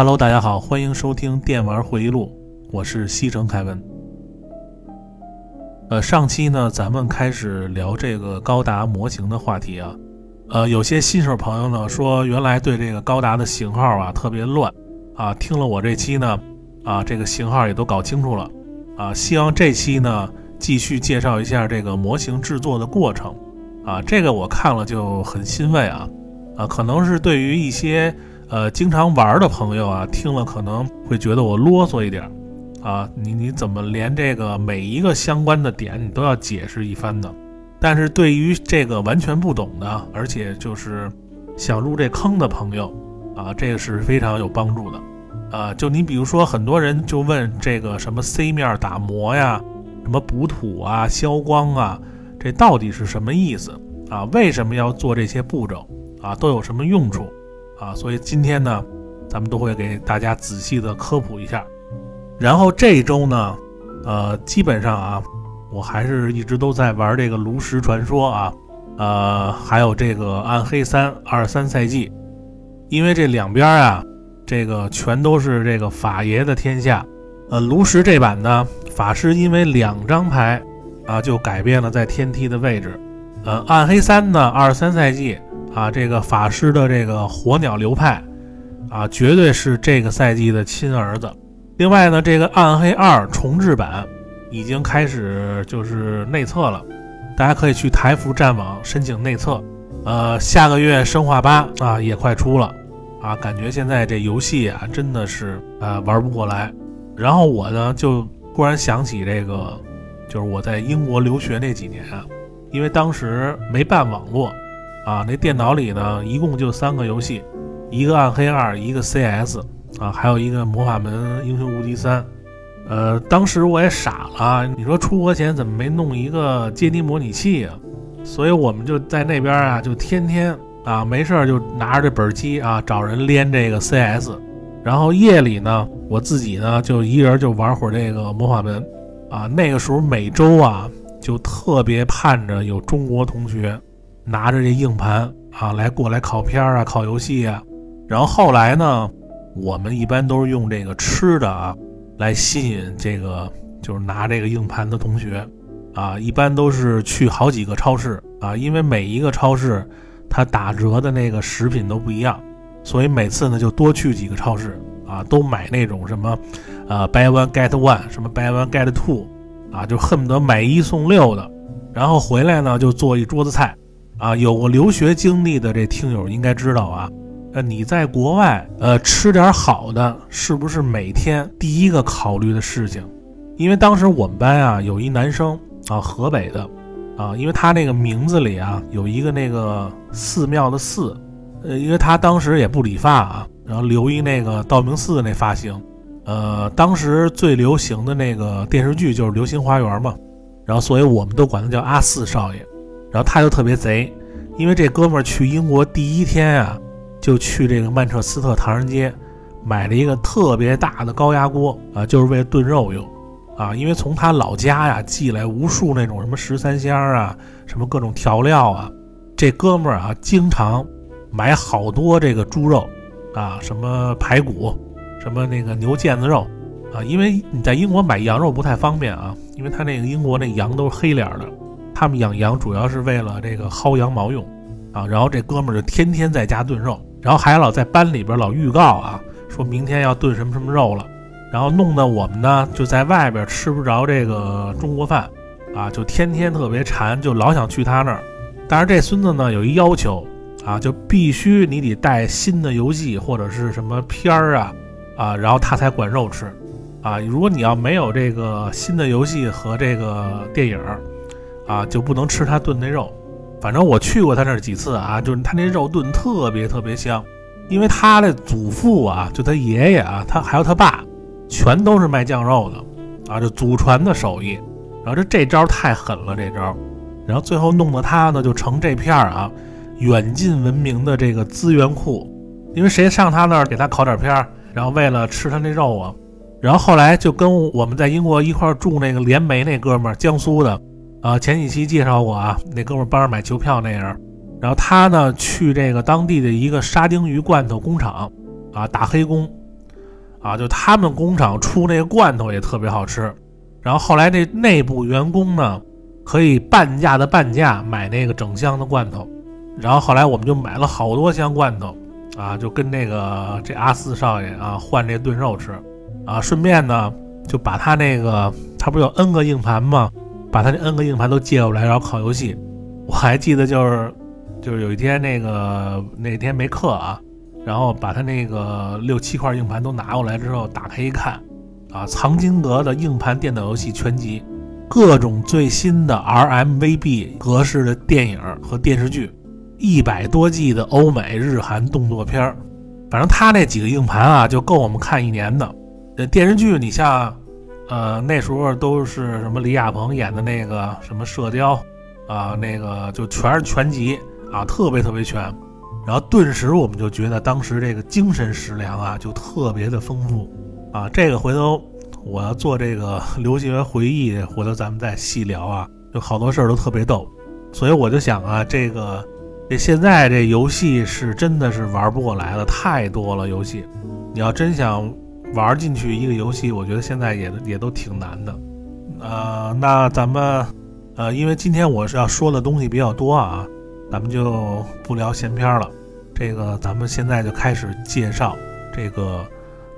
Hello，大家好，欢迎收听电玩回忆录，我是西城凯文。呃，上期呢，咱们开始聊这个高达模型的话题啊。呃，有些新手朋友呢说，原来对这个高达的型号啊特别乱啊，听了我这期呢，啊，这个型号也都搞清楚了啊。希望这期呢继续介绍一下这个模型制作的过程啊，这个我看了就很欣慰啊啊，可能是对于一些呃经常玩的朋友啊，听了可能会觉得我啰嗦一点啊，你你怎么连这个每一个相关的点你都要解释一番呢？但是对于这个完全不懂的，而且就是想入这坑的朋友啊，这个是非常有帮助的。啊，就你比如说，很多人就问这个什么 C 面打磨呀，什么补土啊、消光啊，这到底是什么意思啊？为什么要做这些步骤啊？都有什么用处啊？所以今天呢，咱们都会给大家仔细的科普一下。然后这一周呢，呃，基本上啊。我还是一直都在玩这个炉石传说啊，呃，还有这个暗黑三二三赛季，因为这两边啊，这个全都是这个法爷的天下。呃，炉石这版呢，法师因为两张牌啊，就改变了在天梯的位置。呃，暗黑三呢二三赛季啊，这个法师的这个火鸟流派啊，绝对是这个赛季的亲儿子。另外呢，这个暗黑二重置版。已经开始就是内测了，大家可以去台服战网申请内测。呃，下个月生化八啊也快出了啊，感觉现在这游戏啊真的是呃玩不过来。然后我呢就突然想起这个，就是我在英国留学那几年啊，因为当时没办网络啊，那电脑里呢一共就三个游戏，一个暗黑二，一个 CS 啊，还有一个魔法门英雄无敌三。呃，当时我也傻了，你说出国前怎么没弄一个街机模拟器啊？所以我们就在那边啊，就天天啊没事儿就拿着这本机啊找人连这个 CS，然后夜里呢，我自己呢就一人就玩会儿这个魔法门啊。那个时候每周啊就特别盼着有中国同学拿着这硬盘啊来过来考片啊、考游戏啊。然后后来呢，我们一般都是用这个吃的啊。来吸引这个就是拿这个硬盘的同学，啊，一般都是去好几个超市啊，因为每一个超市它打折的那个食品都不一样，所以每次呢就多去几个超市啊，都买那种什么，呃，buy one get one，什么 buy one get two，啊，就恨不得买一送六的，然后回来呢就做一桌子菜，啊，有过留学经历的这听友应该知道啊。呃，你在国外，呃，吃点好的，是不是每天第一个考虑的事情？因为当时我们班啊，有一男生啊，河北的，啊，因为他那个名字里啊，有一个那个寺庙的寺，呃，因为他当时也不理发啊，然后留一那个道明寺那发型，呃，当时最流行的那个电视剧就是《流星花园》嘛，然后所以我们都管他叫阿四少爷，然后他就特别贼，因为这哥们儿去英国第一天啊。就去这个曼彻斯特唐人街，买了一个特别大的高压锅啊，就是为了炖肉用啊。因为从他老家呀寄来无数那种什么十三香啊，什么各种调料啊。这哥们儿啊，经常买好多这个猪肉啊，什么排骨，什么那个牛腱子肉啊。因为你在英国买羊肉不太方便啊，因为他那个英国那羊都是黑脸的，他们养羊主要是为了这个薅羊毛用啊。然后这哥们儿就天天在家炖肉。然后还老在班里边老预告啊，说明天要炖什么什么肉了，然后弄得我们呢就在外边吃不着这个中国饭，啊，就天天特别馋，就老想去他那儿。但是这孙子呢有一要求啊，就必须你得带新的游戏或者是什么片儿啊，啊，然后他才管肉吃，啊，如果你要没有这个新的游戏和这个电影，啊，就不能吃他炖那肉。反正我去过他那儿几次啊，就是他那肉炖特别特别香，因为他的祖父啊，就他爷爷啊，他还有他爸，全都是卖酱肉的，啊，就祖传的手艺。然后这这招太狠了，这招，然后最后弄得他呢就成这片儿啊远近闻名的这个资源库，因为谁上他那儿给他烤点片儿，然后为了吃他那肉啊，然后后来就跟我们在英国一块住那个联梅那哥们儿，江苏的。啊，前几期介绍过啊，那哥们儿帮着买球票那人，然后他呢去这个当地的一个沙丁鱼罐头工厂啊打黑工，啊，就他们工厂出那个罐头也特别好吃。然后后来那内部员工呢，可以半价的半价买那个整箱的罐头。然后后来我们就买了好多箱罐头，啊，就跟那个这阿四少爷啊换这炖肉吃，啊，顺便呢就把他那个他不是有 N 个硬盘吗？把他这 N 个硬盘都借过来，然后考游戏。我还记得就是就是有一天那个那天没课啊，然后把他那个六七块硬盘都拿过来之后，打开一看，啊，藏经阁的硬盘电脑游戏全集，各种最新的 RMVB 格式的电影和电视剧。一百多 G 的欧美日韩动作片儿，反正他那几个硬盘啊，就够我们看一年的。这电视剧，你像，呃，那时候都是什么李亚鹏演的那个什么《射雕》，啊，那个就全是全集啊，特别特别全。然后顿时我们就觉得当时这个精神食粮啊，就特别的丰富啊。这个回头我要做这个留学回忆，回头咱们再细聊啊。就好多事儿都特别逗，所以我就想啊，这个。这现在这游戏是真的是玩不过来了，太多了游戏。你要真想玩进去一个游戏，我觉得现在也也都挺难的。呃，那咱们呃，因为今天我是要说的东西比较多啊，咱们就不聊闲篇了。这个咱们现在就开始介绍这个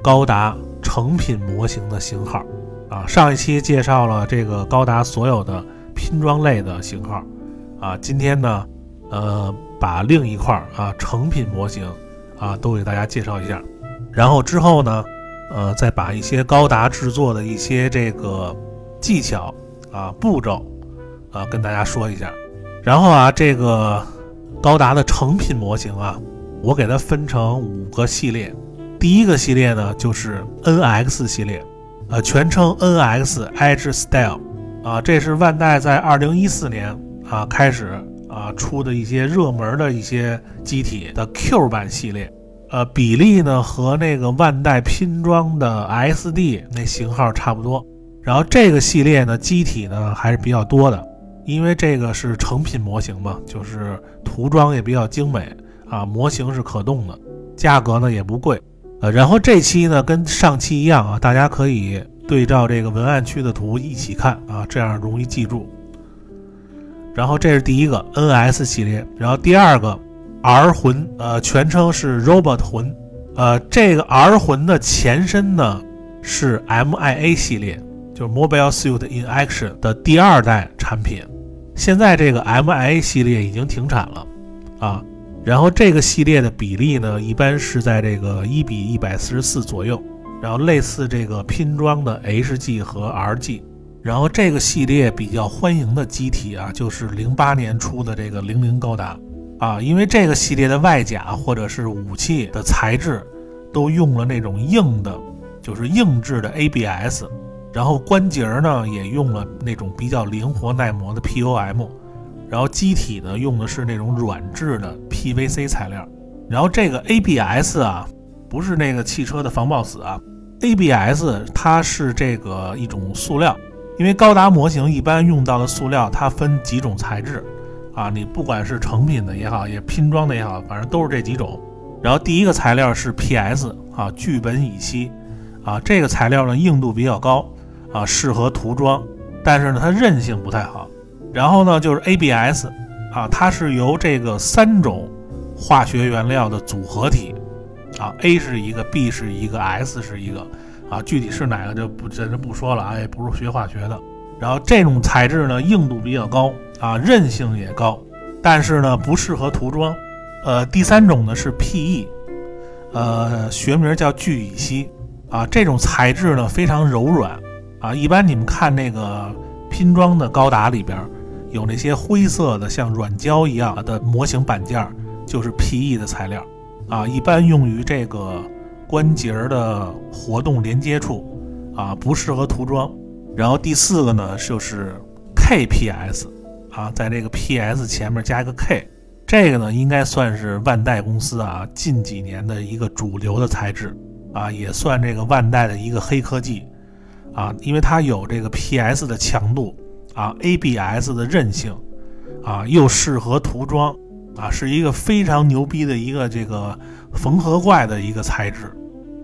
高达成品模型的型号啊。上一期介绍了这个高达所有的拼装类的型号啊，今天呢。呃，把另一块啊成品模型啊都给大家介绍一下，然后之后呢，呃，再把一些高达制作的一些这个技巧啊步骤啊跟大家说一下。然后啊，这个高达的成品模型啊，我给它分成五个系列。第一个系列呢就是 NX 系列，呃，全称 NX Edge Style，啊，这是万代在二零一四年啊开始。啊，出的一些热门的一些机体的 Q 版系列，呃，比例呢和那个万代拼装的 SD 那型号差不多。然后这个系列呢，机体呢还是比较多的，因为这个是成品模型嘛，就是涂装也比较精美啊，模型是可动的，价格呢也不贵。呃，然后这期呢跟上期一样啊，大家可以对照这个文案区的图一起看啊，这样容易记住。然后这是第一个 NS 系列，然后第二个 R 魂，呃，全称是 Robot 魂，呃，这个 R 魂的前身呢是 MIA 系列，就是 Mobile Suit in Action 的第二代产品。现在这个 MIA 系列已经停产了，啊，然后这个系列的比例呢一般是在这个一比一百四十四左右，然后类似这个拼装的 HG 和 RG。然后这个系列比较欢迎的机体啊，就是零八年出的这个零零高达啊，因为这个系列的外甲或者是武器的材质都用了那种硬的，就是硬质的 ABS，然后关节呢也用了那种比较灵活耐磨的 POM，然后机体呢用的是那种软质的 PVC 材料，然后这个 ABS 啊不是那个汽车的防爆死啊，ABS 它是这个一种塑料。因为高达模型一般用到的塑料，它分几种材质，啊，你不管是成品的也好，也拼装的也好，反正都是这几种。然后第一个材料是 PS 啊，聚苯乙烯，啊，这个材料呢硬度比较高，啊，适合涂装，但是呢它韧性不太好。然后呢就是 ABS，啊，它是由这个三种化学原料的组合体，啊，A 是一个，B 是一个，S 是一个。啊，具体是哪个就不在这不说了啊，也不是学化学的。然后这种材质呢，硬度比较高啊，韧性也高，但是呢不适合涂装。呃，第三种呢是 PE，呃，学名叫聚乙烯啊，这种材质呢非常柔软啊。一般你们看那个拼装的高达里边，有那些灰色的像软胶一样的模型板件，就是 PE 的材料啊，一般用于这个。关节的活动连接处，啊，不适合涂装。然后第四个呢，就是 KPS，啊，在这个 PS 前面加一个 K，这个呢应该算是万代公司啊近几年的一个主流的材质，啊，也算这个万代的一个黑科技，啊，因为它有这个 PS 的强度，啊，ABS 的韧性，啊，又适合涂装，啊，是一个非常牛逼的一个这个缝合怪的一个材质。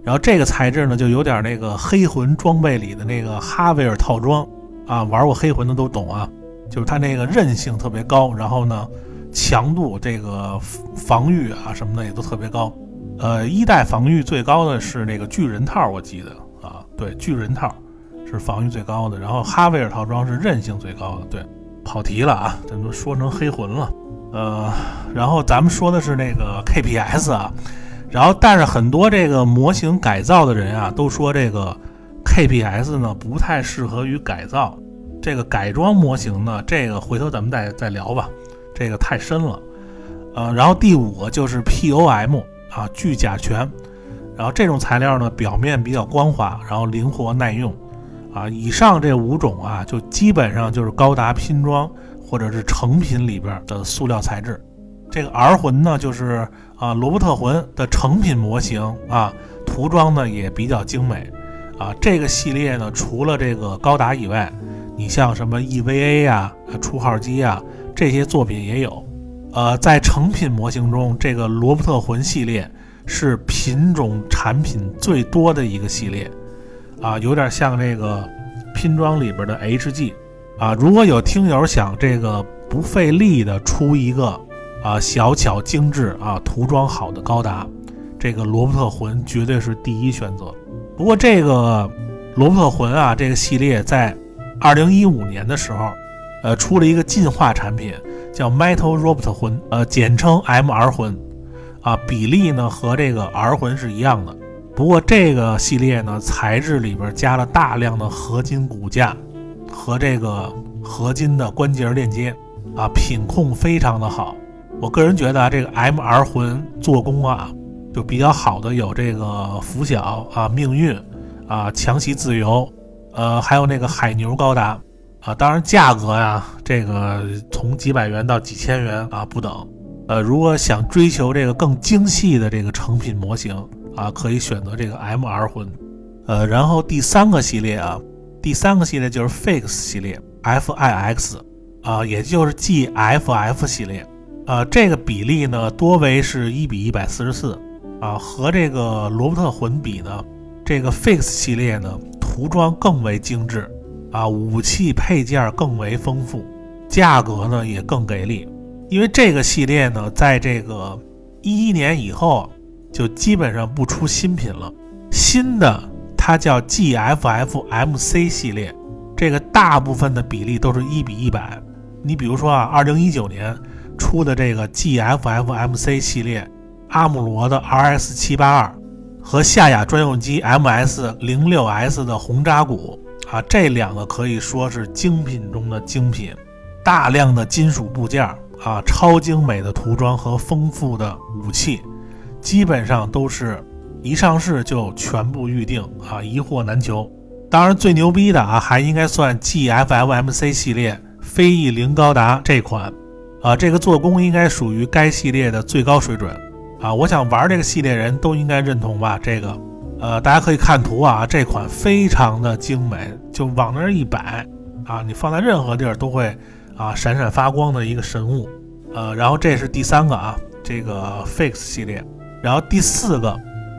然后这个材质呢，就有点那个黑魂装备里的那个哈维尔套装啊，玩过黑魂的都懂啊，就是它那个韧性特别高，然后呢，强度这个防御啊什么的也都特别高。呃，一代防御最高的是那个巨人套，我记得啊，对，巨人套是防御最高的，然后哈维尔套装是韧性最高的。对，跑题了啊，咱都说成黑魂了。呃，然后咱们说的是那个 KPS 啊。然后，但是很多这个模型改造的人啊，都说这个 KPS 呢不太适合于改造。这个改装模型呢，这个回头咱们再再聊吧，这个太深了。呃，然后第五个就是 POM 啊，聚甲醛。然后这种材料呢，表面比较光滑，然后灵活耐用。啊，以上这五种啊，就基本上就是高达拼装或者是成品里边的塑料材质。这个 R 魂呢，就是啊罗伯特魂的成品模型啊，涂装呢也比较精美啊。这个系列呢，除了这个高达以外，你像什么 EVA 呀、初号机啊这些作品也有。呃，在成品模型中，这个罗伯特魂系列是品种产品最多的一个系列啊，有点像这个拼装里边的 HG 啊。如果有听友想这个不费力的出一个。啊，小巧精致啊，涂装好的高达，这个罗伯特魂绝对是第一选择。不过这个罗伯特魂啊，这个系列在二零一五年的时候，呃，出了一个进化产品，叫 Metal Robot 魂，呃，简称 MR 魂，啊，比例呢和这个 R 魂是一样的。不过这个系列呢，材质里边加了大量的合金骨架和这个合金的关节链接，啊，品控非常的好。我个人觉得啊，这个 M R 魂做工啊，就比较好的有这个拂晓啊、命运啊、强袭自由，呃，还有那个海牛高达啊。当然价格呀，这个从几百元到几千元啊不等。呃，如果想追求这个更精细的这个成品模型啊，可以选择这个 M R 魂。呃，然后第三个系列啊，第三个系列就是 Fix 系列 F I X 啊，也就是 G F F 系列。呃，这个比例呢多为是一比一百四十四，啊，和这个罗伯特魂比呢，这个 Fix 系列呢涂装更为精致，啊，武器配件更为丰富，价格呢也更给力。因为这个系列呢，在这个一一年以后就基本上不出新品了，新的它叫 GFFMC 系列，这个大部分的比例都是一比一百。你比如说啊，二零一九年。出的这个 GFFMC 系列，阿姆罗的 RS 七八二和夏亚专用机 MS 零六 S 的红扎古啊，这两个可以说是精品中的精品，大量的金属部件啊，超精美的涂装和丰富的武器，基本上都是一上市就全部预定啊，一货难求。当然，最牛逼的啊，还应该算 GFFMC 系列飞翼零高达这款。啊，这个做工应该属于该系列的最高水准啊！我想玩这个系列人都应该认同吧？这个，呃，大家可以看图啊，这款非常的精美，就往那儿一摆啊，你放在任何地儿都会啊闪闪发光的一个神物。呃，然后这是第三个啊，这个 Fix 系列，然后第四个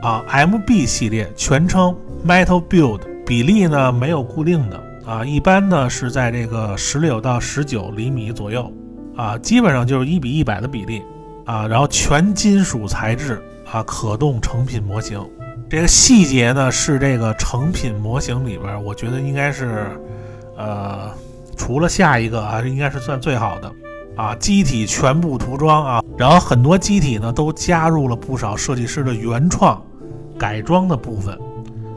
啊 MB 系列，全称 Metal Build，比例呢没有固定的啊，一般呢是在这个十六到十九厘米左右。啊，基本上就是一比一百的比例啊，然后全金属材质啊，可动成品模型。这个细节呢是这个成品模型里边，我觉得应该是，呃，除了下一个啊，应该是算最好的啊。机体全部涂装啊，然后很多机体呢都加入了不少设计师的原创改装的部分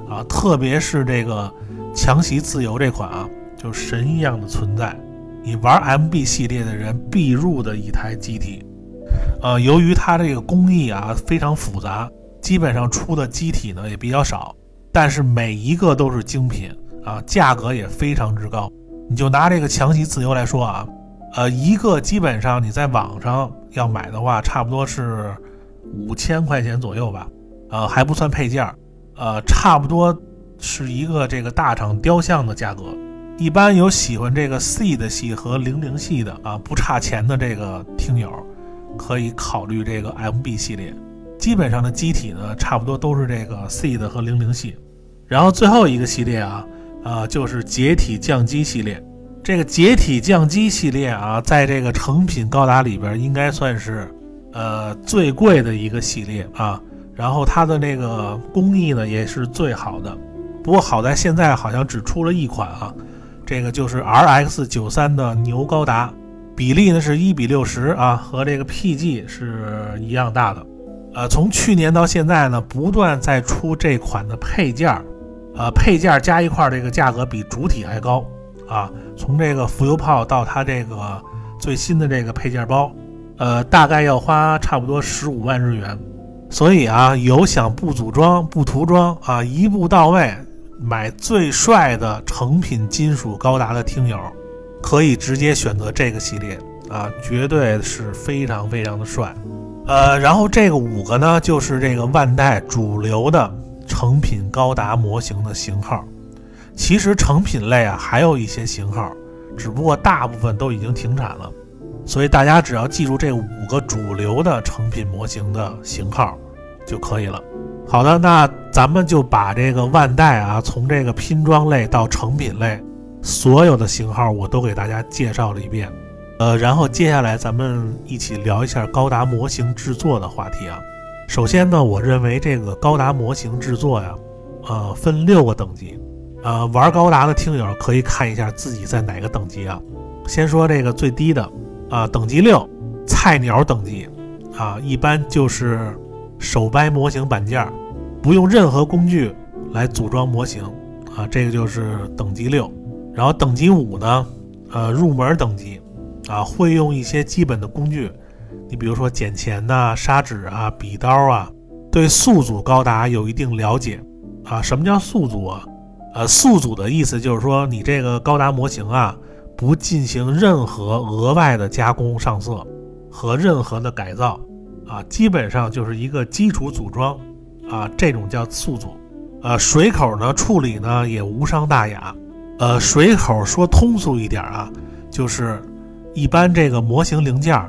啊，特别是这个强袭自由这款啊，就神一样的存在。你玩 MB 系列的人必入的一台机体，呃，由于它这个工艺啊非常复杂，基本上出的机体呢也比较少，但是每一个都是精品啊，价格也非常之高。你就拿这个强袭自由来说啊，呃，一个基本上你在网上要买的话，差不多是五千块钱左右吧，呃，还不算配件，呃，差不多是一个这个大厂雕像的价格。一般有喜欢这个 C 的系和零零系的啊，不差钱的这个听友，可以考虑这个 MB 系列。基本上的机体呢，差不多都是这个 C 的和零零系。然后最后一个系列啊，啊，就是解体降机系列。这个解体降机系列啊，在这个成品高达里边，应该算是呃最贵的一个系列啊。然后它的那个工艺呢，也是最好的。不过好在现在好像只出了一款啊，这个就是 RX 九三的牛高达，比例呢是一比六十啊，和这个 PG 是一样大的。呃，从去年到现在呢，不断在出这款的配件儿，呃，配件加一块儿这个价格比主体还高啊。从这个浮游炮到它这个最新的这个配件包，呃，大概要花差不多十五万日元。所以啊，有想不组装不涂装啊，一步到位。买最帅的成品金属高达的听友，可以直接选择这个系列啊，绝对是非常非常的帅。呃，然后这个五个呢，就是这个万代主流的成品高达模型的型号。其实成品类啊，还有一些型号，只不过大部分都已经停产了。所以大家只要记住这五个主流的成品模型的型号就可以了。好的，那咱们就把这个万代啊，从这个拼装类到成品类，所有的型号我都给大家介绍了一遍。呃，然后接下来咱们一起聊一下高达模型制作的话题啊。首先呢，我认为这个高达模型制作呀，呃，分六个等级。呃，玩高达的听友可以看一下自己在哪个等级啊。先说这个最低的啊，等级六，菜鸟等级啊，一般就是。手掰模型板件，不用任何工具来组装模型啊，这个就是等级六。然后等级五呢，呃，入门等级啊，会用一些基本的工具，你比如说剪钳呐、砂纸啊、笔刀啊，对素组高达有一定了解啊。什么叫素组啊？呃，速组的意思就是说，你这个高达模型啊，不进行任何额外的加工上色和任何的改造。啊，基本上就是一个基础组装，啊，这种叫速组，呃，水口呢处理呢也无伤大雅，呃，水口说通俗一点啊，就是一般这个模型零件，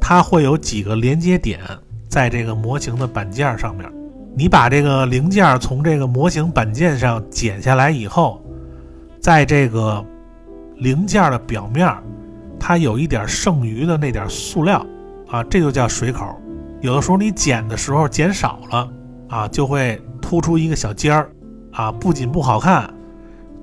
它会有几个连接点在这个模型的板件上面，你把这个零件从这个模型板件上剪下来以后，在这个零件的表面，它有一点剩余的那点塑料，啊，这就叫水口。有的时候你剪的时候剪少了啊，就会突出一个小尖儿啊，不仅不好看，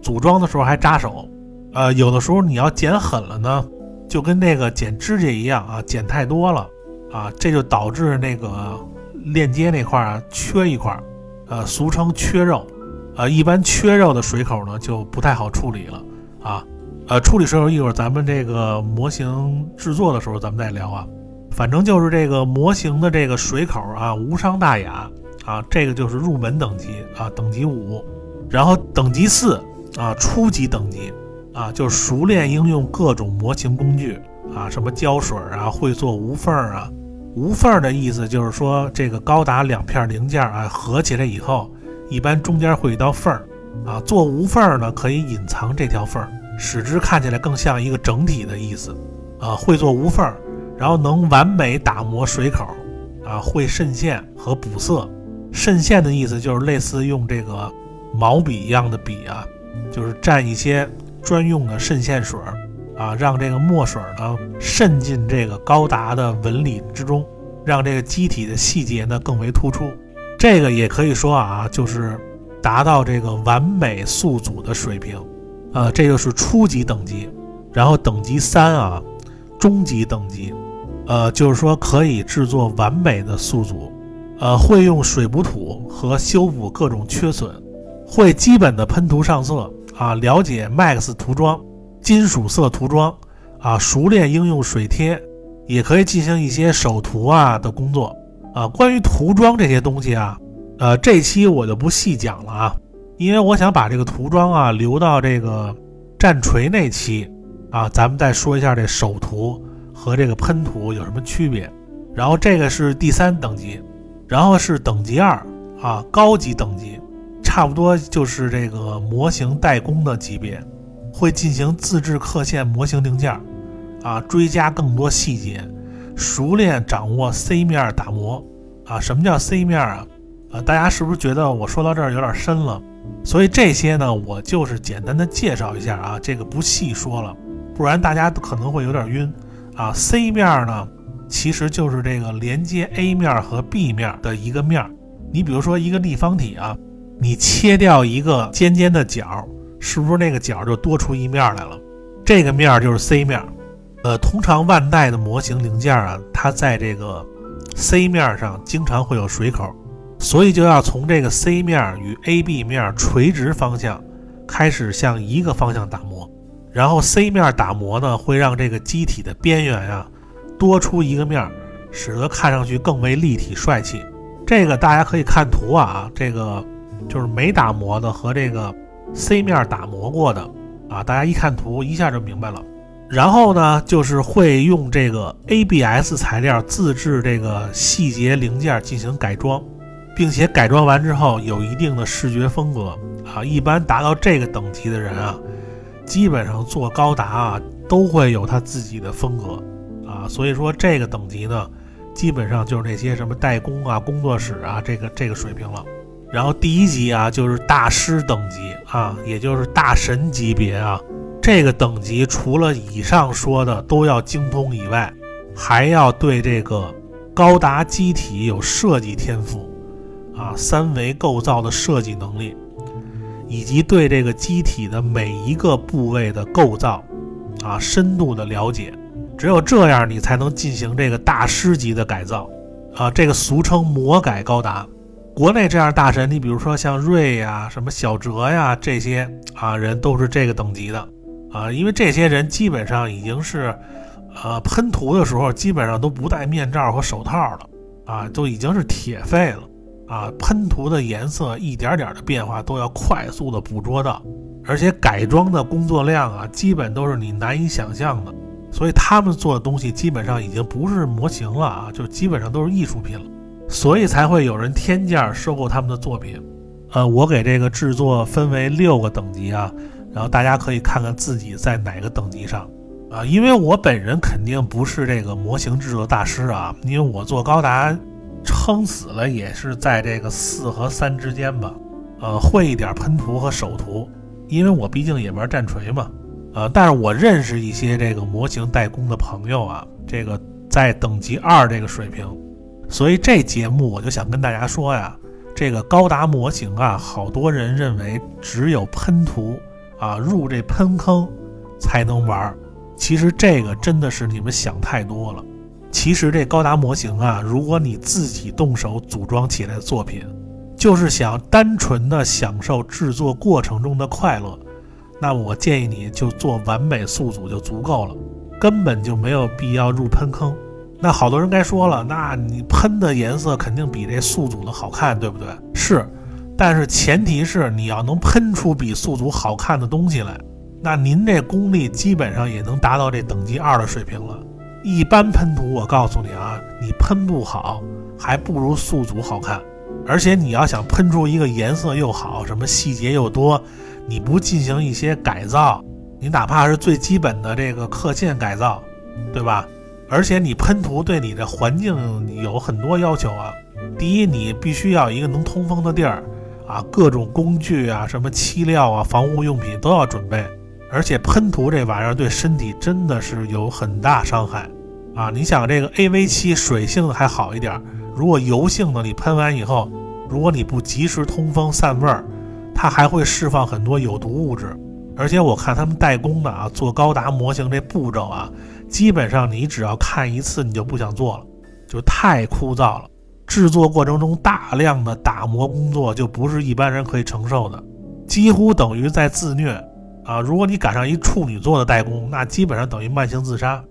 组装的时候还扎手。呃，有的时候你要剪狠了呢，就跟那个剪指甲一样啊，剪太多了啊，这就导致那个链接那块啊缺一块，呃，俗称缺肉。呃，一般缺肉的水口呢就不太好处理了啊。呃，处理水口一会儿咱们这个模型制作的时候咱们再聊啊。反正就是这个模型的这个水口啊，无伤大雅啊，这个就是入门等级啊，等级五，然后等级四啊，初级等级啊，就是熟练应用各种模型工具啊，什么胶水啊，会做无缝啊，无缝的意思就是说这个高达两片零件啊合起来以后，一般中间会一道缝儿啊，做无缝呢可以隐藏这条缝儿，使之看起来更像一个整体的意思啊，会做无缝儿。然后能完美打磨水口，啊，会渗线和补色。渗线的意思就是类似用这个毛笔一样的笔啊，就是蘸一些专用的渗线水儿啊，让这个墨水呢渗进这个高达的纹理之中，让这个机体的细节呢更为突出。这个也可以说啊，就是达到这个完美素组的水平，啊，这就是初级等级。然后等级三啊，中级等级。呃，就是说可以制作完美的素组，呃，会用水补土和修补各种缺损，会基本的喷涂上色啊，了解 Max 涂装、金属色涂装啊，熟练应用水贴，也可以进行一些手涂啊的工作啊。关于涂装这些东西啊，呃，这期我就不细讲了啊，因为我想把这个涂装啊留到这个战锤那期啊，咱们再说一下这手涂。和这个喷涂有什么区别？然后这个是第三等级，然后是等级二啊，高级等级，差不多就是这个模型代工的级别，会进行自制刻线模型零件，啊，追加更多细节，熟练掌握 C 面打磨，啊，什么叫 C 面啊？啊，大家是不是觉得我说到这儿有点深了？所以这些呢，我就是简单的介绍一下啊，这个不细说了，不然大家可能会有点晕啊。C 面呢，其实就是这个连接 A 面和 B 面的一个面。你比如说一个立方体啊，你切掉一个尖尖的角，是不是那个角就多出一面来了？这个面就是 C 面。呃，通常万代的模型零件啊，它在这个 C 面上经常会有水口。所以就要从这个 C 面与 AB 面垂直方向开始向一个方向打磨，然后 C 面打磨呢，会让这个机体的边缘呀多出一个面，使得看上去更为立体帅气。这个大家可以看图啊，这个就是没打磨的和这个 C 面打磨过的啊，大家一看图一下就明白了。然后呢，就是会用这个 ABS 材料自制这个细节零件进行改装。并且改装完之后有一定的视觉风格啊，一般达到这个等级的人啊，基本上做高达啊都会有他自己的风格啊，所以说这个等级呢，基本上就是那些什么代工啊、工作室啊这个这个水平了。然后第一级啊就是大师等级啊，也就是大神级别啊，这个等级除了以上说的都要精通以外，还要对这个高达机体有设计天赋。啊，三维构造的设计能力，以及对这个机体的每一个部位的构造，啊，深度的了解，只有这样，你才能进行这个大师级的改造，啊，这个俗称魔改高达。国内这样大神，你比如说像瑞呀、什么小哲呀这些啊人，都是这个等级的，啊，因为这些人基本上已经是，呃，喷涂的时候基本上都不戴面罩和手套了，啊，都已经是铁肺了。啊，喷涂的颜色一点点的变化都要快速的捕捉到，而且改装的工作量啊，基本都是你难以想象的。所以他们做的东西基本上已经不是模型了啊，就基本上都是艺术品了。所以才会有人天价收购他们的作品。呃，我给这个制作分为六个等级啊，然后大家可以看看自己在哪个等级上啊。因为我本人肯定不是这个模型制作大师啊，因为我做高达。撑死了也是在这个四和三之间吧，呃，会一点喷涂和手涂，因为我毕竟也玩战锤嘛，呃，但是我认识一些这个模型代工的朋友啊，这个在等级二这个水平，所以这节目我就想跟大家说呀，这个高达模型啊，好多人认为只有喷涂啊，入这喷坑才能玩，其实这个真的是你们想太多了。其实这高达模型啊，如果你自己动手组装起来的作品，就是想单纯的享受制作过程中的快乐，那我建议你就做完美素组就足够了，根本就没有必要入喷坑。那好多人该说了，那你喷的颜色肯定比这素组的好看，对不对？是，但是前提是你要能喷出比素组好看的东西来，那您这功力基本上也能达到这等级二的水平了。一般喷涂，我告诉你啊，你喷不好，还不如素组好看。而且你要想喷出一个颜色又好，什么细节又多，你不进行一些改造，你哪怕是最基本的这个刻线改造，对吧？而且你喷涂对你的环境有很多要求啊。第一，你必须要一个能通风的地儿啊，各种工具啊，什么漆料啊，防护用品都要准备。而且喷涂这玩意儿对身体真的是有很大伤害。啊，你想这个 A V 七水性的还好一点，如果油性的，你喷完以后，如果你不及时通风散味儿，它还会释放很多有毒物质。而且我看他们代工的啊，做高达模型这步骤啊，基本上你只要看一次，你就不想做了，就太枯燥了。制作过程中大量的打磨工作，就不是一般人可以承受的，几乎等于在自虐啊！如果你赶上一处女座的代工，那基本上等于慢性自杀。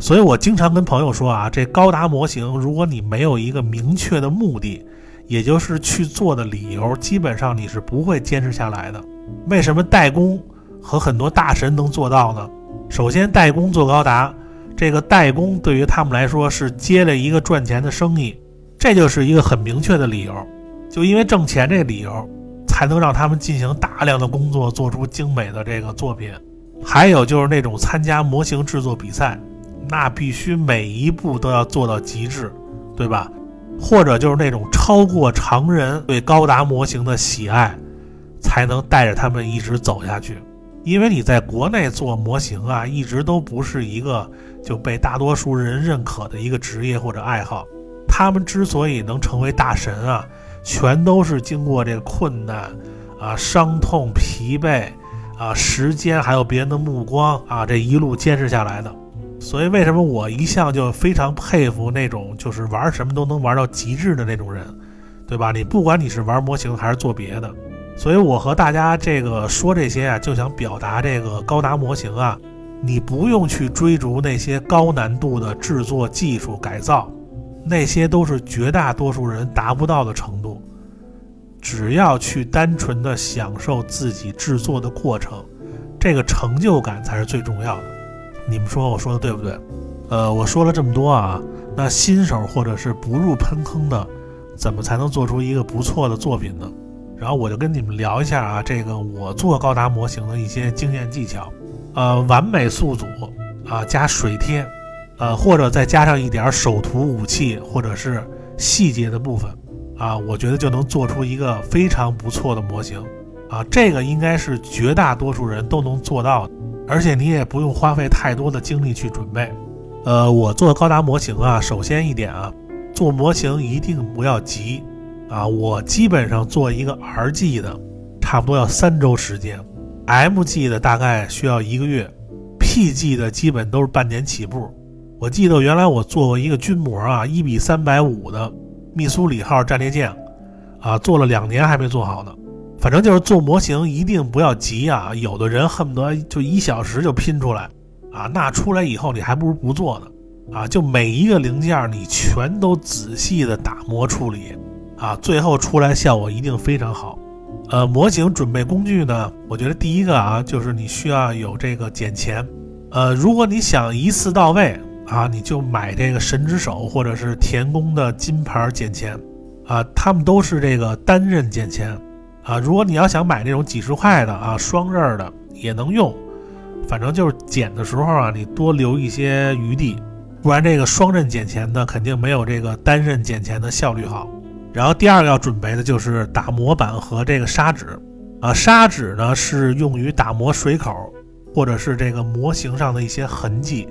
所以我经常跟朋友说啊，这高达模型，如果你没有一个明确的目的，也就是去做的理由，基本上你是不会坚持下来的。为什么代工和很多大神能做到呢？首先，代工做高达，这个代工对于他们来说是接了一个赚钱的生意，这就是一个很明确的理由。就因为挣钱这理由，才能让他们进行大量的工作，做出精美的这个作品。还有就是那种参加模型制作比赛。那必须每一步都要做到极致，对吧？或者就是那种超过常人对高达模型的喜爱，才能带着他们一直走下去。因为你在国内做模型啊，一直都不是一个就被大多数人认可的一个职业或者爱好。他们之所以能成为大神啊，全都是经过这个困难啊、伤痛、疲惫啊、时间，还有别人的目光啊，这一路坚持下来的。所以，为什么我一向就非常佩服那种就是玩什么都能玩到极致的那种人，对吧？你不管你是玩模型还是做别的。所以我和大家这个说这些啊，就想表达这个高达模型啊，你不用去追逐那些高难度的制作技术改造，那些都是绝大多数人达不到的程度。只要去单纯的享受自己制作的过程，这个成就感才是最重要的。你们说我说的对不对？呃，我说了这么多啊，那新手或者是不入喷坑的，怎么才能做出一个不错的作品呢？然后我就跟你们聊一下啊，这个我做高达模型的一些经验技巧，呃，完美速组啊，加水贴，呃，或者再加上一点手图武器或者是细节的部分啊，我觉得就能做出一个非常不错的模型啊，这个应该是绝大多数人都能做到的，而且你也不用花费太多的精力去准备。呃，我做高达模型啊，首先一点啊，做模型一定不要急。啊，我基本上做一个 R G 的，差不多要三周时间；M G 的大概需要一个月；P G 的基本都是半年起步。我记得原来我做过一个军模啊，一比三百五的密苏里号战列舰，啊，做了两年还没做好呢。反正就是做模型一定不要急啊，有的人恨不得就一小时就拼出来，啊，那出来以后你还不如不做呢。啊，就每一个零件你全都仔细的打磨处理。啊，最后出来效果一定非常好。呃，模型准备工具呢，我觉得第一个啊，就是你需要有这个剪钳。呃，如果你想一次到位啊，你就买这个神之手或者是田宫的金牌剪钳啊，他们都是这个单刃剪钳啊。如果你要想买那种几十块的啊，双刃的也能用，反正就是剪的时候啊，你多留一些余地，不然这个双刃剪钳呢，肯定没有这个单刃剪钳的效率好。然后第二个要准备的就是打磨板和这个砂纸，啊，砂纸呢是用于打磨水口，或者是这个模型上的一些痕迹，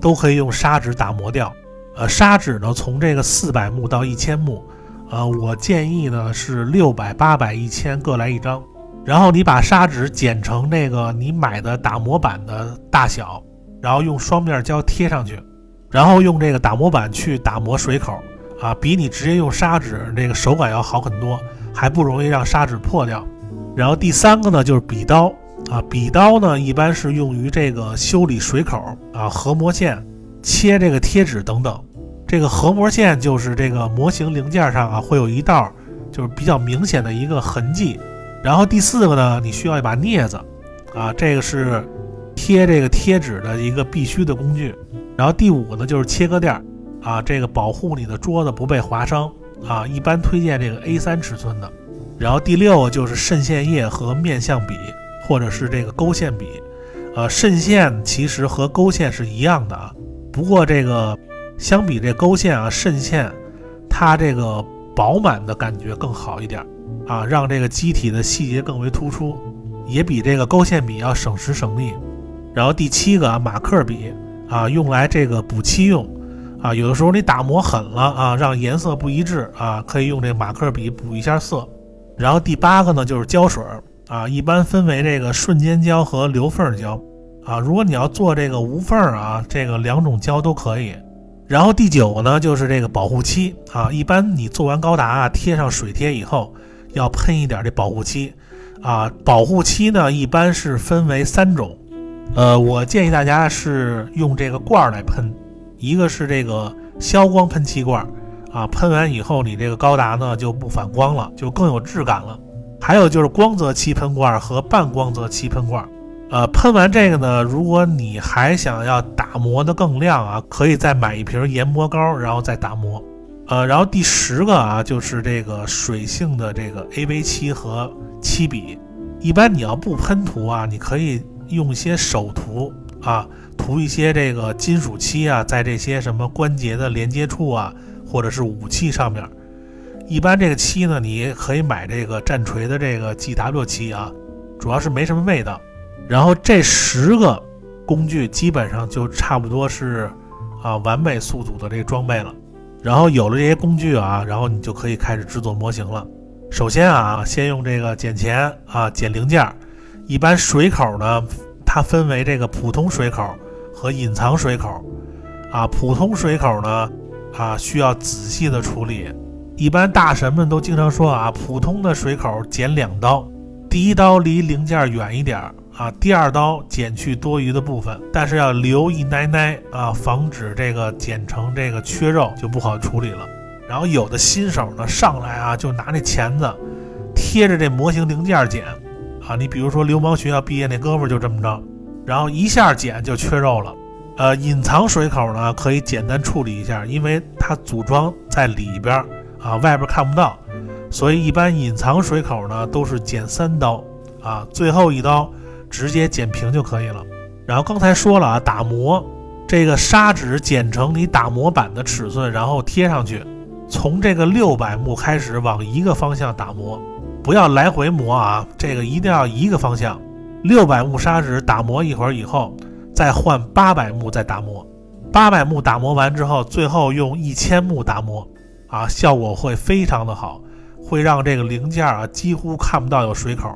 都可以用砂纸打磨掉。呃，砂纸呢从这个四百目到一千目，呃，我建议呢是六百、八百、一千各来一张。然后你把砂纸剪成那个你买的打磨板的大小，然后用双面胶贴上去，然后用这个打磨板去打磨水口。啊，比你直接用砂纸这个手感要好很多，还不容易让砂纸破掉。然后第三个呢，就是笔刀啊，笔刀呢一般是用于这个修理水口啊、合模线、切这个贴纸等等。这个合模线就是这个模型零件上啊会有一道，就是比较明显的一个痕迹。然后第四个呢，你需要一把镊子啊，这个是贴这个贴纸的一个必须的工具。然后第五个呢，就是切割垫。啊，这个保护你的桌子不被划伤啊，一般推荐这个 A 三尺寸的。然后第六个就是渗线液和面相笔，或者是这个勾线笔。呃，渗线其实和勾线是一样的啊，不过这个相比这勾线啊，渗线它这个饱满的感觉更好一点啊，让这个机体的细节更为突出，也比这个勾线笔要省时省力。然后第七个啊，马克笔啊，用来这个补漆用。啊，有的时候你打磨狠了啊，让颜色不一致啊，可以用这马克笔补一下色。然后第八个呢就是胶水啊，一般分为这个瞬间胶和留缝胶啊。如果你要做这个无缝啊，这个两种胶都可以。然后第九个呢就是这个保护漆啊，一般你做完高达啊贴上水贴以后，要喷一点这保护漆啊。保护漆呢一般是分为三种，呃，我建议大家是用这个罐儿来喷。一个是这个消光喷漆罐儿，啊，喷完以后你这个高达呢就不反光了，就更有质感了。还有就是光泽漆喷罐和半光泽漆喷罐，呃，喷完这个呢，如果你还想要打磨的更亮啊，可以再买一瓶研磨膏，然后再打磨。呃，然后第十个啊，就是这个水性的这个 AV 漆和漆笔，一般你要不喷涂啊，你可以用一些手涂啊。涂一些这个金属漆啊，在这些什么关节的连接处啊，或者是武器上面。一般这个漆呢，你可以买这个战锤的这个 GW 漆啊，主要是没什么味道。然后这十个工具基本上就差不多是啊完美宿主的这个装备了。然后有了这些工具啊，然后你就可以开始制作模型了。首先啊，先用这个剪钳啊，剪零件。一般水口呢，它分为这个普通水口和隐藏水口。啊，普通水口呢，啊需要仔细的处理。一般大神们都经常说啊，普通的水口剪两刀，第一刀离零件远一点啊，第二刀剪去多余的部分，但是要留一奶奶啊，防止这个剪成这个缺肉就不好处理了。然后有的新手呢，上来啊就拿那钳子贴着这模型零件剪啊，你比如说流氓学校毕业那哥们就这么着，然后一下剪就缺肉了。呃，隐藏水口呢可以简单处理一下，因为它组装在里边。啊，外边看不到，所以一般隐藏水口呢都是剪三刀啊，最后一刀直接剪平就可以了。然后刚才说了啊，打磨这个砂纸剪成你打磨板的尺寸，然后贴上去，从这个六百目开始往一个方向打磨，不要来回磨啊，这个一定要一个方向。六百目砂纸打磨一会儿以后，再换八百目再打磨，八百目打磨完之后，最后用一千目打磨。啊，效果会非常的好，会让这个零件啊几乎看不到有水口。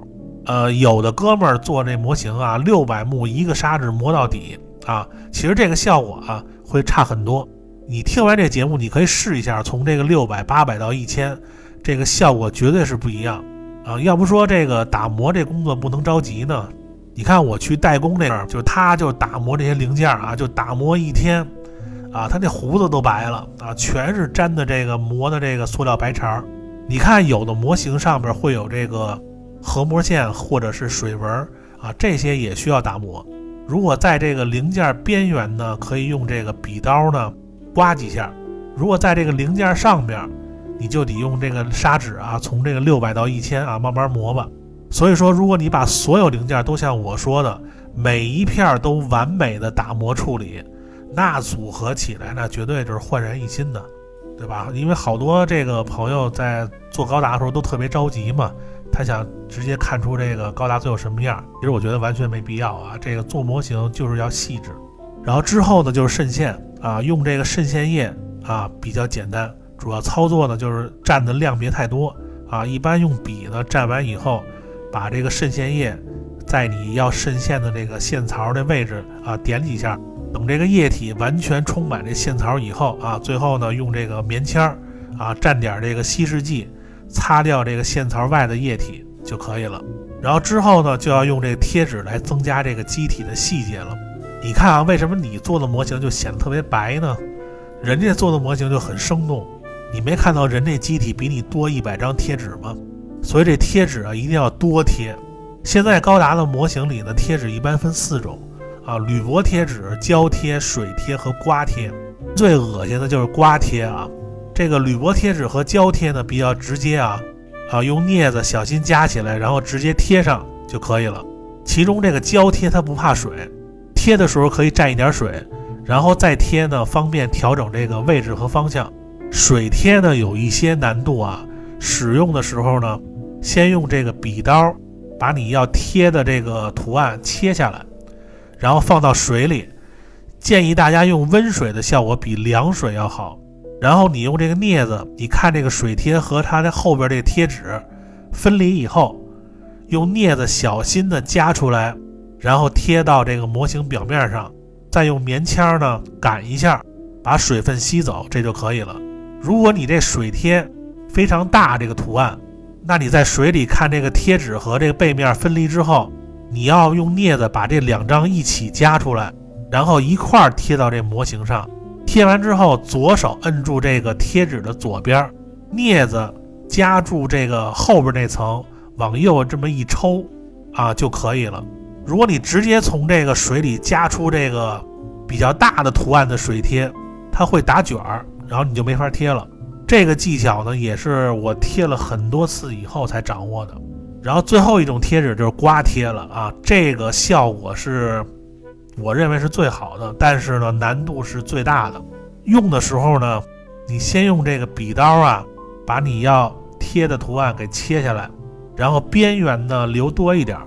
呃，有的哥们儿做这模型啊，六百目一个砂纸磨到底啊，其实这个效果啊会差很多。你听完这节目，你可以试一下，从这个六百、八百到一千，这个效果绝对是不一样啊。要不说这个打磨这工作不能着急呢？你看我去代工那儿，就他就打磨这些零件啊，就打磨一天。啊，他那胡子都白了啊，全是粘的这个磨的这个塑料白茬儿。你看，有的模型上边会有这个合膜线或者是水纹啊，这些也需要打磨。如果在这个零件边缘呢，可以用这个笔刀呢刮几下；如果在这个零件上边，你就得用这个砂纸啊，从这个六百到一千啊，慢慢磨吧。所以说，如果你把所有零件都像我说的，每一片都完美的打磨处理。那组合起来，那绝对就是焕然一新的，对吧？因为好多这个朋友在做高达的时候都特别着急嘛，他想直接看出这个高达最后什么样。其实我觉得完全没必要啊，这个做模型就是要细致。然后之后呢，就是渗线啊，用这个渗线液啊比较简单，主要操作呢就是蘸的量别太多啊，一般用笔呢蘸完以后，把这个渗线液在你要渗线的这个线槽的位置啊点几下。等这个液体完全充满这线槽以后啊，最后呢用这个棉签儿啊蘸点这个稀释剂，擦掉这个线槽外的液体就可以了。然后之后呢就要用这个贴纸来增加这个机体的细节了。你看啊，为什么你做的模型就显得特别白呢？人家做的模型就很生动。你没看到人这机体比你多一百张贴纸吗？所以这贴纸啊一定要多贴。现在高达的模型里呢，贴纸一般分四种。啊，铝箔贴纸、胶贴、水贴和刮贴，最恶心的就是刮贴啊。这个铝箔贴纸和胶贴呢比较直接啊，啊，用镊子小心夹起来，然后直接贴上就可以了。其中这个胶贴它不怕水，贴的时候可以蘸一点水，然后再贴呢方便调整这个位置和方向。水贴呢有一些难度啊，使用的时候呢，先用这个笔刀把你要贴的这个图案切下来。然后放到水里，建议大家用温水的效果比凉水要好。然后你用这个镊子，你看这个水贴和它的后边这个贴纸分离以后，用镊子小心的夹出来，然后贴到这个模型表面上，再用棉签呢擀一下，把水分吸走，这就可以了。如果你这水贴非常大，这个图案，那你在水里看这个贴纸和这个背面分离之后。你要用镊子把这两张一起夹出来，然后一块儿贴到这模型上。贴完之后，左手摁住这个贴纸的左边，镊子夹住这个后边那层，往右这么一抽，啊就可以了。如果你直接从这个水里夹出这个比较大的图案的水贴，它会打卷儿，然后你就没法贴了。这个技巧呢，也是我贴了很多次以后才掌握的。然后最后一种贴纸就是刮贴了啊，这个效果是我认为是最好的，但是呢难度是最大的。用的时候呢，你先用这个笔刀啊，把你要贴的图案给切下来，然后边缘呢留多一点。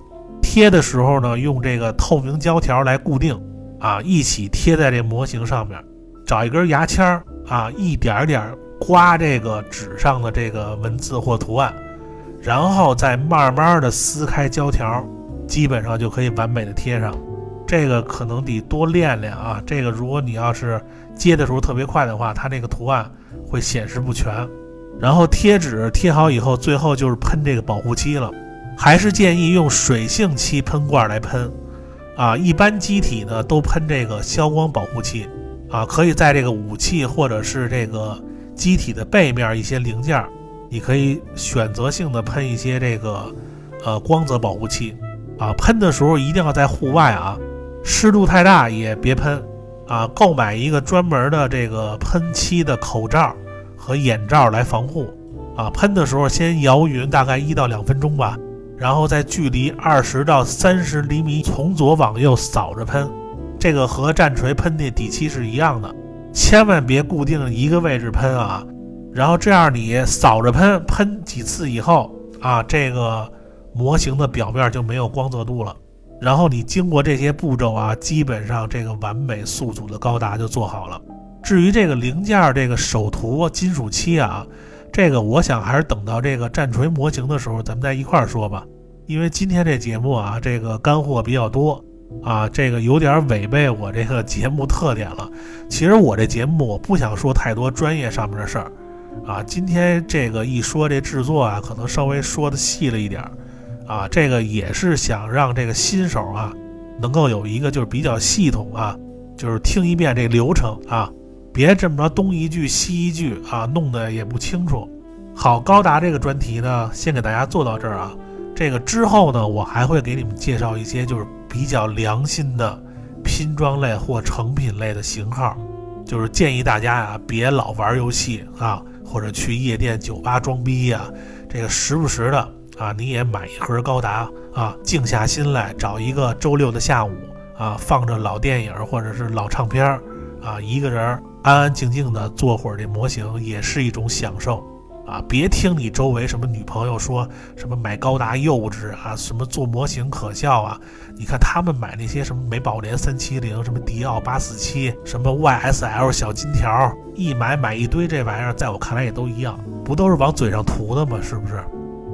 贴的时候呢，用这个透明胶条来固定，啊，一起贴在这模型上面。找一根牙签儿啊，一点点刮这个纸上的这个文字或图案，然后再慢慢的撕开胶条，基本上就可以完美的贴上。这个可能得多练练啊。这个如果你要是接的时候特别快的话，它那个图案会显示不全。然后贴纸贴好以后，最后就是喷这个保护漆了。还是建议用水性漆喷罐来喷，啊，一般机体呢都喷这个消光保护漆，啊，可以在这个武器或者是这个机体的背面一些零件，你可以选择性的喷一些这个呃光泽保护漆，啊，喷的时候一定要在户外啊。湿度太大也别喷，啊，购买一个专门的这个喷漆的口罩和眼罩来防护，啊，喷的时候先摇匀大概一到两分钟吧，然后在距离二十到三十厘米从左往右扫着喷，这个和战锤喷的底漆是一样的，千万别固定一个位置喷啊，然后这样你扫着喷，喷几次以后啊，这个模型的表面就没有光泽度了。然后你经过这些步骤啊，基本上这个完美素组的高达就做好了。至于这个零件、这个手图、金属漆啊，这个我想还是等到这个战锤模型的时候，咱们再一块儿说吧。因为今天这节目啊，这个干货比较多啊，这个有点违背我这个节目特点了。其实我这节目我不想说太多专业上面的事儿啊，今天这个一说这制作啊，可能稍微说的细了一点儿。啊，这个也是想让这个新手啊，能够有一个就是比较系统啊，就是听一遍这流程啊，别这么着东一句西一句啊，弄得也不清楚。好，高达这个专题呢，先给大家做到这儿啊。这个之后呢，我还会给你们介绍一些就是比较良心的拼装类或成品类的型号，就是建议大家呀，别老玩游戏啊，或者去夜店酒吧装逼呀，这个时不时的。啊，你也买一盒高达啊，静下心来找一个周六的下午啊，放着老电影或者是老唱片儿啊，一个人安安静静的做会儿这模型也是一种享受啊！别听你周围什么女朋友说什么买高达幼稚啊，什么做模型可笑啊！你看他们买那些什么美宝莲三七零、什么迪奥八四七、什么 YSL 小金条，一买买一堆这玩意儿，在我看来也都一样，不都是往嘴上涂的吗？是不是？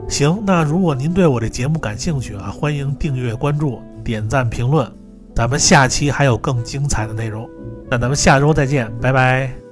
行，那如果您对我这节目感兴趣啊，欢迎订阅、关注、点赞、评论，咱们下期还有更精彩的内容，那咱们下周再见，拜拜。